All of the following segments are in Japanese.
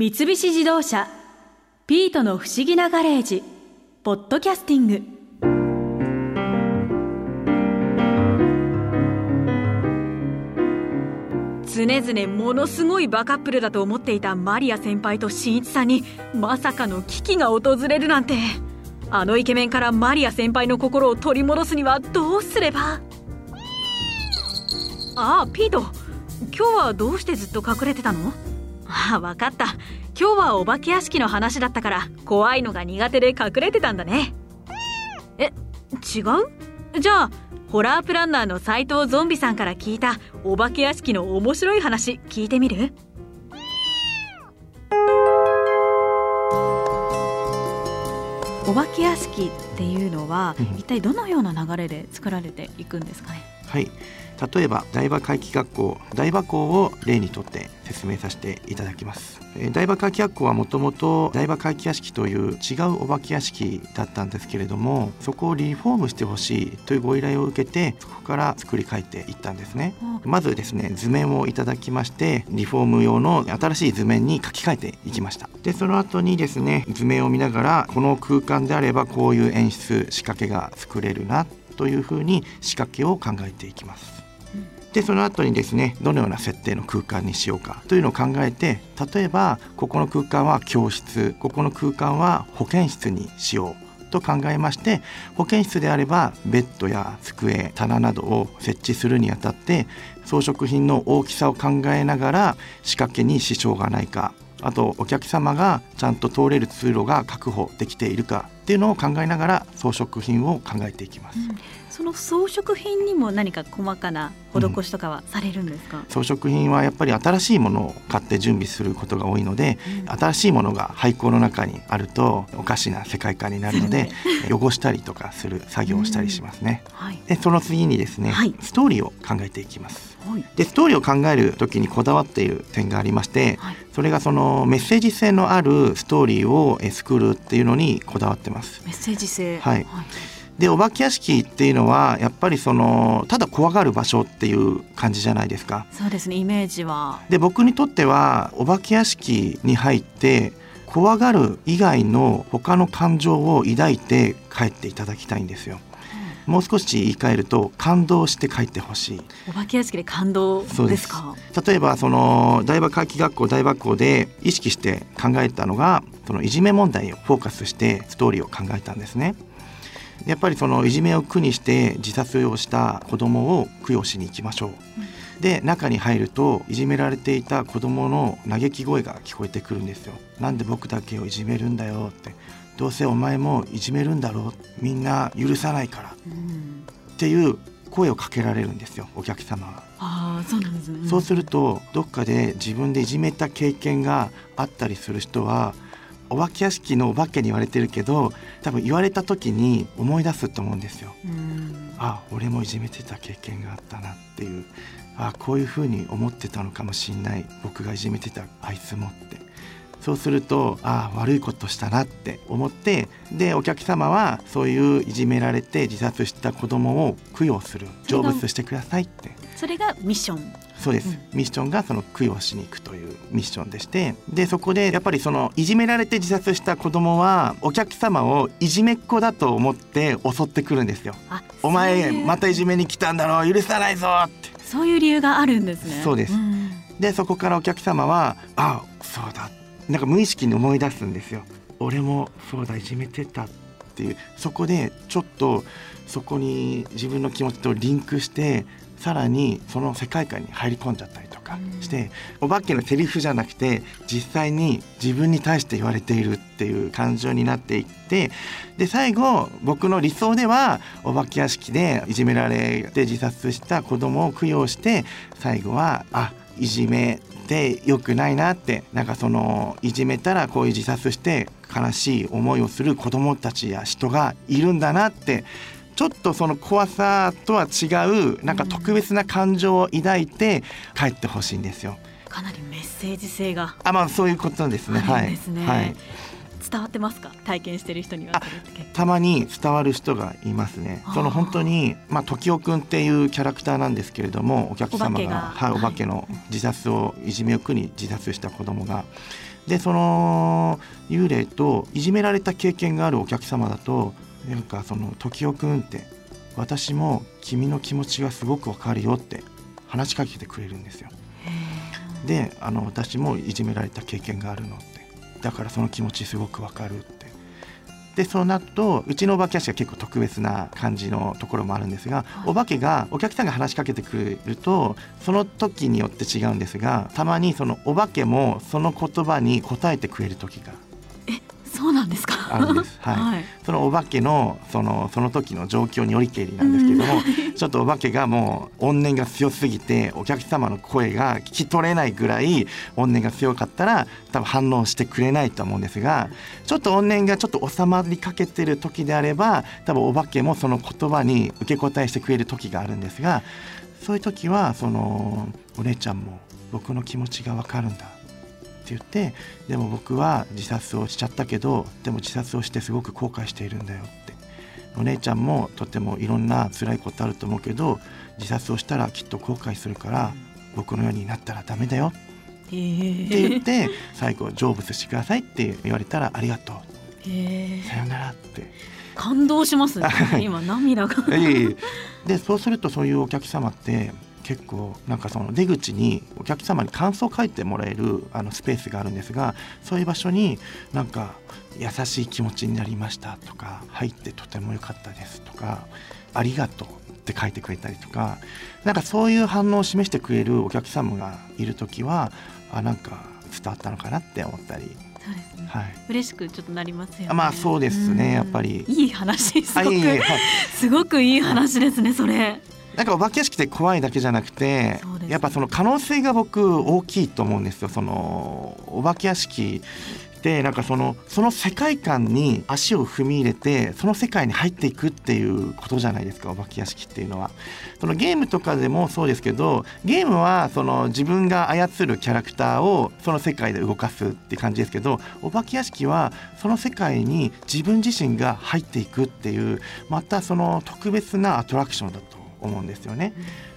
三菱自動車「ピートの不思議なガレージ」ポッドキャスティング。常々ものすごいバカップルだと思っていたマリア先輩と新一さんにまさかの危機が訪れるなんて。あのイケメンからマリア先輩の心を取り戻すにはどうすれば。ああピート今日はどうしてずっと隠れてたの？ああ分かった。今日はお化け屋敷の話だったから怖いのが苦手で隠れてたんだね。え違う？じゃあホラープランナーの斎藤ゾンビさんから聞いたお化け屋敷の面白い話聞いてみる？お化け屋敷っていうのは、一体どのような流れで作られていくんですかね？はい例えば大場回帰学校大場校を例にとって説明させていただきます。大場回帰学校はもともと大場回帰屋敷という違うお化け屋敷だったんですけれどもそこをリフォームしてほしいというご依頼を受けてそこから作り変えていったんですね、まずですね図面をいただきましてリフォーム用の新しい図面に書き換えていきました。でその後にですね図面を見ながらこの空間であればこういう演出仕掛けが作れるなというふうに仕掛けを考えていきますでその後にですねどのような設定の空間にしようかというのを考えて例えばここの空間は教室ここの空間は保健室にしようと考えまして保健室であればベッドや机棚などを設置するにあたって装飾品の大きさを考えながら仕掛けに支障がないかあとお客様がちゃんと通れる通路が確保できているかっていうのを考えながら装飾品を考えていきます。うんその装飾品にも何か細かな施しとかはされるんですか、うん、装飾品はやっぱり新しいものを買って準備することが多いので、うん、新しいものが廃校の中にあるとおかしな世界観になるので汚したりとかする作業をしたりしますね、うん。はい、でその次にですね、はい、ストーリーを考えていきます。でストーリーを考える時にこだわっている点がありまして、はい、それがそのメッセージ性のあるストーリーを作るっていうのにこだわってます。メッセージ性。はいでお化け屋敷っていうのはやっぱりそのただ怖がる場所っていう感じじゃないですか。そうですねイメージは。で僕にとってはお化け屋敷に入って怖がる以外の他の感情を抱いて帰っていただきたいんですよ。もう少し言い換えると感動して帰ってほしい。お化け屋敷で感動ですか？例えばその大学回帰学校大学校で意識して考えたのがそのいじめ問題をフォーカスしてストーリーを考えたんですねやっぱりそのいじめを苦にして自殺をした子供を供養しに行きましょう、うん、で中に入るといじめられていた子供の嘆き声が聞こえてくるんですよなんで僕だけをいじめるんだよってどうせお前もいじめるんだろうみんな許さないから、うん、っていう声をかけられるんですよお客様は。あそうなんですね、そうするとどっかで自分でいじめた経験があったりする人はお化け屋敷のお化けに言われてるけど多分言われた時に思い出すと思うんですよ。あ俺もいじめてた経験があったなっていう。あこういうふうに思ってたのかもしんない。僕がいじめてたあいつもって。そうするとああ悪いことしたなって思ってでお客様はそういういじめられて自殺した子供を供養する。成仏してくださいって。それがミッションそうです、うん、ミッションがその供養しに行くというミッションでしてでそこでやっぱりそのいじめられて自殺した子供はお客様をいじめっ子だと思って襲ってくるんですよ。お前またいじめに来たんだろう許さないぞって。そういう理由があるんですね。そうです、うん、でそこからお客様はあそうだ。なんか無意識に思い出すんですよ。俺もそうだいじめてたっていう。そこでちょっとそこに自分の気持ちとリンクしてさらにその世界観に入り込んじゃったりとかして、お化けのセリフじゃなくて実際に自分に対して言われているっていう感情になっていってで最後僕の理想ではお化け屋敷でいじめられて自殺した子供を供養して最後はあいじめって良くないなってなんかそのいじめたらこういう自殺して悲しい思いをする子供たちや人がいるんだなってちょっとその怖さとは違うなんか特別な感情を抱いて帰ってほしいんですよ。かなりメッセージ性があまあそういうことですね。はい。はい。伝わってますか？体験してる人にはたまに伝わる人がいますねその本当にまあ時雄くんっていうキャラクターなんですけれどもお客様がはいお化けの自殺をいじめを苦に自殺した子供がでその幽霊といじめられた経験があるお客様だとなんかその時代くんって私も君の気持ちがすごくわかるよって話しかけてくれるんですよ。であの私もいじめられた経験があるのって。だからその気持ちすごくわかるって。でその後うちのお化け屋敷は結構特別な感じのところもあるんですが、お化けがお客さんが話しかけてくれるとその時によって違うんですがたまにそのお化けもその言葉に答えてくれる時があるんです。はい。はいそのお化けのそのその時の状況によりけりなんですけども、ちょっとお化けがもう怨念が強すぎてお客様の声が聞き取れないぐらい怨念が強かったら多分反応してくれないと思うんですがちょっと怨念がちょっと収まりかけてる時であれば多分お化けもその言葉に受け答えしてくれる時があるんですがそういう時はそのお姉ちゃんも僕の気持ちがわかるんだって言ってでも僕は自殺をしちゃったけどでも自殺をしてすごく後悔しているんだよって。お姉ちゃんもとてもいろんな辛いことあると思うけど自殺をしたらきっと後悔するから僕のようになったらダメだよ。へって言えって最後成仏してくださいって言われたらありがとう。さよならって。感動しますね。はい。今涙が。でそうするとそういうお客様って結構なんかその出口にお客様に感想を書いてもらえるあのスペースがあるんですがそういう場所になんか優しい気持ちになりましたとか入ってとても良かったですとかありがとうって書いてくれたりとかなんかそういう反応を示してくれるお客様がいる時はあなんか伝わったのかなって思ったり、そうですね。はい、嬉しくちょっとなりますよね。あまあそうですね。んやっぱり。いい話。すごく。はい。すごくいい話ですねそれなんかお化け屋敷って怖いだけじゃなくて、ね。やっぱその可能性が僕大きいと思うんですよ。そのお化け屋敷ってなんかそのその世界観に足を踏み入れてその世界に入っていくっていうことじゃないですかお化け屋敷っていうのは。そのゲームとかでもそうですけどゲームはその自分が操るキャラクターをその世界で動かすって感じですけどお化け屋敷はその世界に自分自身が入っていくっていうまたその特別なアトラクションだと思うんですよね。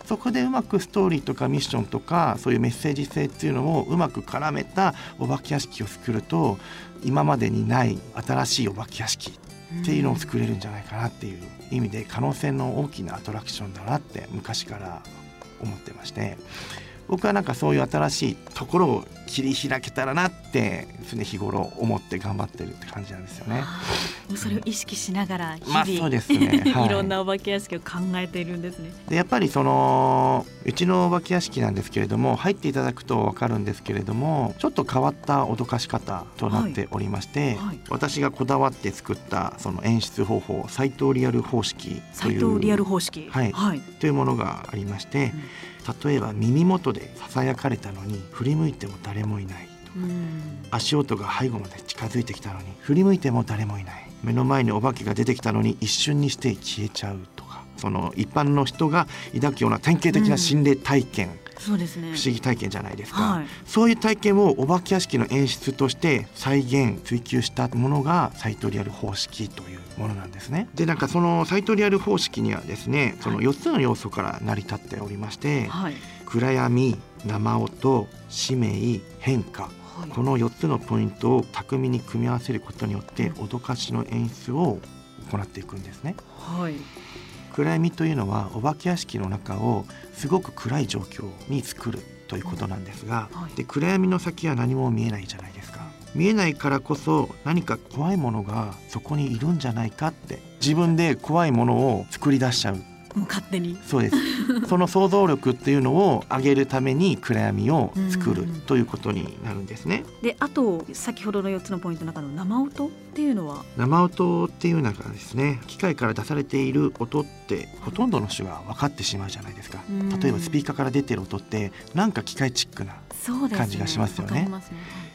そこでうまくストーリーとかミッションとかそういうメッセージ性っていうのをうまく絡めたお化け屋敷を作ると今までにない新しいお化け屋敷っていうのを作れるんじゃないかなっていう意味で可能性の大きなアトラクションだなって昔から思ってまして僕はなんかそういう新しいところを切り開けたらなって常日頃思って頑張ってるって感じなんですよね。それを意識しながら日々、まあそうですねはい いろんなお化け屋敷を考えているんですね。でやっぱりそのうちのお化け屋敷なんですけれども入っていただくと分かるんですけれどもちょっと変わった脅かし方となっておりまして、はい私がこだわって作ったその演出方法斎藤リアル方式という斎藤リアル方式。はいはい。というものがありまして、例えば耳元でささやかれたのに振り向いても誰もいないうん。足音が背後まで近づいてきたのに振り向いても誰もいない。目の前にお化けが出てきたのに一瞬にして消えちゃうとかその一般の人が抱くような典型的な心霊体験、そうですね。不思議体験じゃないですか、はいそういう体験をお化け屋敷の演出として再現追求したものがサイトリアル方式というものなんですねでなんかそのサイトリアル方式にはですねその4つの要素から成り立っておりまして、はい。暗闇生音使命変化はいこの4つのポイントを巧みに組み合わせることによって脅かしの演出を行っていくんですねはい。暗闇というのはお化け屋敷の中をすごく暗い状況に作るということなんですが、はい。で暗闇の先は何も見えないじゃないですか。見えないからこそ何か怖いものがそこにいるんじゃないかって自分で怖いものを作り出しちゃうもう勝手に。そうです その想像力っていうのを上げるために暗闇を作るうんということになるんですねで、あと先ほどの四つのポイントの中の生音っていうのは？生音っていうのがですね機械から出されている音ってほとんどの人が分かってしまうじゃないですかうん例えばスピーカーから出てる音ってなんか機械チックな。感じがしますよねね。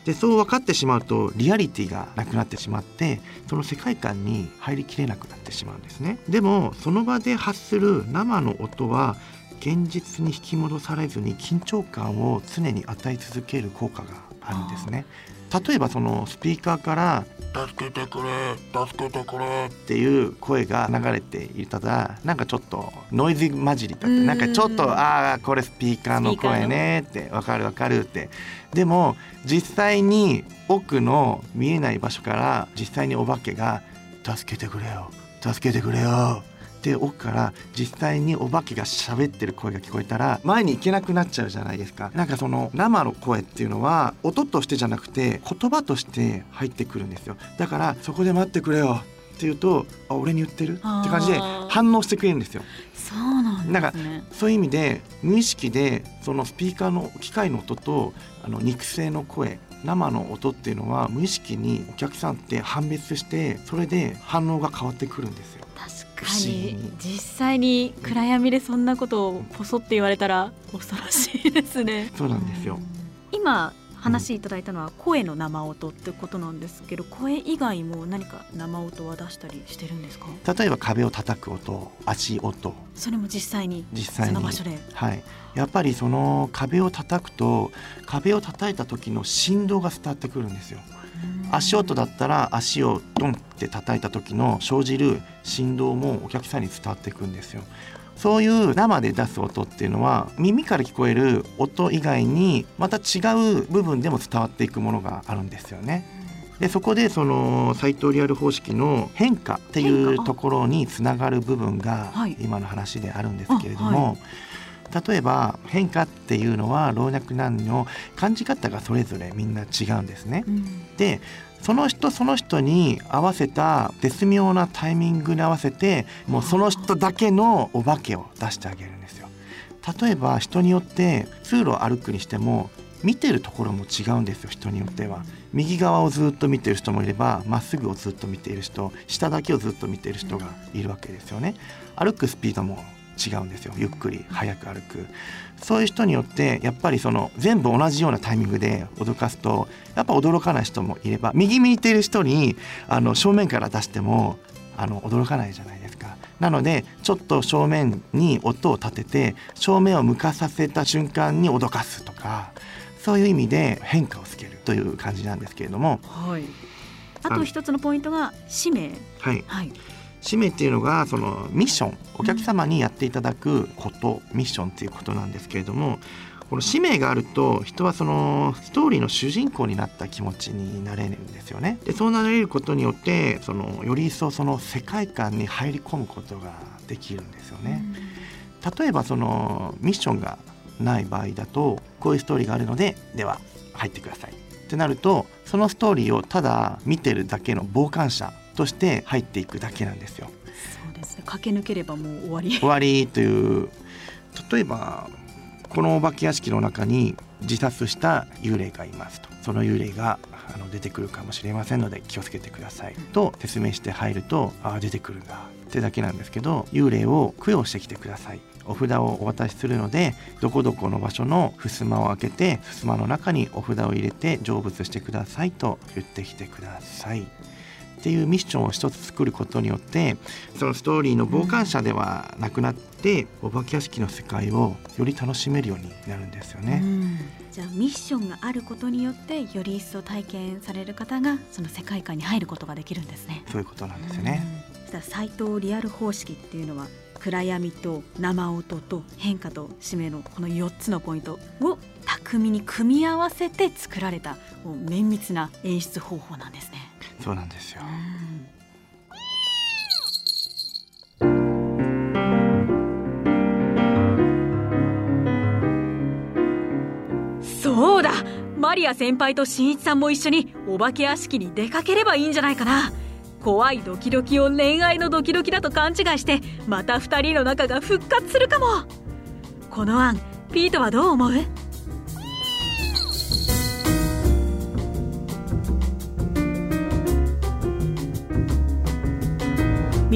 でそう分かってしまうとリアリティがなくなってしまってその世界観に入りきれなくなってしまうんですね。でもその場で発する生の音は現実に引き戻されずに緊張感を常に与え続ける効果があるんですね。例えばそのスピーカーから助けてくれ助けてくれ。っていう声が流れていたらなんかちょっとノイズ混じりだってうん。なんかちょっとああこれスピーカーの声ねってわかるわかるって。でも実際に奥の見えない場所から実際にお化けが「助けてくれよ助けてくれよ」って奥から実際にお化けが喋ってる声が聞こえたら前に行けなくなっちゃうじゃないですか。なんかその生の声っていうのは音としてじゃなくて言葉として入ってくるんですよ。だからそこで待ってくれよ。って言うとあ俺に言ってる？って感じで反応してくれるんですよ。そうなんなんかそういう意味で無意識でそのスピーカーの機械の音とあの肉声の声生の音っていうのは無意識にお客さんって判別してそれで反応が変わってくるんですよ。確かにに実際に暗闇でそんなことをポソって言われたら恐ろしいですねそうなんですよ。今話いただいたのは声の生音ってことなんですけど声以外も何か生音は出したりしてるんですか？例えば壁を叩く音足音。それも実際に実際の場所で？はい、やっぱりその壁を叩くと壁を叩いた時の振動が伝わってくるんですよ。足音だったら足をドンって叩いた時の生じる振動もお客さんに伝わっていくんですよ。そういう生で出す音っていうのは耳から聞こえる音以外にまた違う部分でも伝わっていくものがあるんですよね。でそこでその斎藤リアル方式の変化っていうところにつながる部分がはい。今の話であるんですけれども、あは例えば変化っていうのは老若男女感じ方がそれぞれみんな違うんですね。うんでその人その人に合わせた絶妙なタイミングに合わせてもうその人だけのお化けを出してあげるんですよ。例えば人によって通路を歩くにしても見てるところも違うんですよ人によっては。右側をずっと見てる人もいればまっすぐをずっと見ている人下だけをずっと見ている人がいるわけですよね。歩くスピードも違うんですよ。ゆっくり早く歩く。そういう人によってやっぱりその全部同じようなタイミングで脅かすとやっぱ驚かない人もいれば右見ている人にあの正面から出してもあの驚かないじゃないですか。なのでちょっと正面に音を立てて正面を向かさせた瞬間に脅かすとかそういう意味で変化をつけるという感じなんですけれども、はい。あと一つのポイントが使命。はい、はい使命っていうのがそのミッションお客様にやっていただくこと、ミッションっていうことなんですけれどもこの使命があると人はそのストーリーの主人公になった気持ちになれるんですよね。でそうなれることによってそのより一層その世界観に入り込むことができるんですよね。例えばそのミッションがない場合だとこういうストーリーがあるのででは入ってくださいってなるとそのストーリーをただ見てるだけの傍観者として入っていくだけなんですよ。そうですね。駆け抜ければもう終わり。終わりという例えばこのお化け屋敷の中に自殺した幽霊がいますと。その幽霊があの出てくるかもしれませんので気をつけてください。と説明して入るとああ出てくるんだってだけなんですけど幽霊を供養してきてください。お札をお渡しするのでどこどこの場所の襖を開けて襖の中にお札を入れて成仏してくださいと言ってきてくださいっていうミッションを一つ作ることによってそのストーリーの傍観者ではなくなって、お化け屋敷の世界をより楽しめるようになるんですよね。うんじゃあミッションがあることによってより一層体験される方がその世界観に入ることができるんですね。そういうことなんですよね。斎藤リアル方式っていうのは暗闇と生音と変化と締めのこの4つのポイントを巧みに組み合わせて作られた綿密な演出方法なんですね。そうなんですよ。そうだ。マリア先輩と新一さんも一緒にお化け屋敷に出かければいいんじゃないかな。怖いドキドキを恋愛のドキドキだと勘違いしてまた二人の仲が復活するかも。この案ピートはどう思う？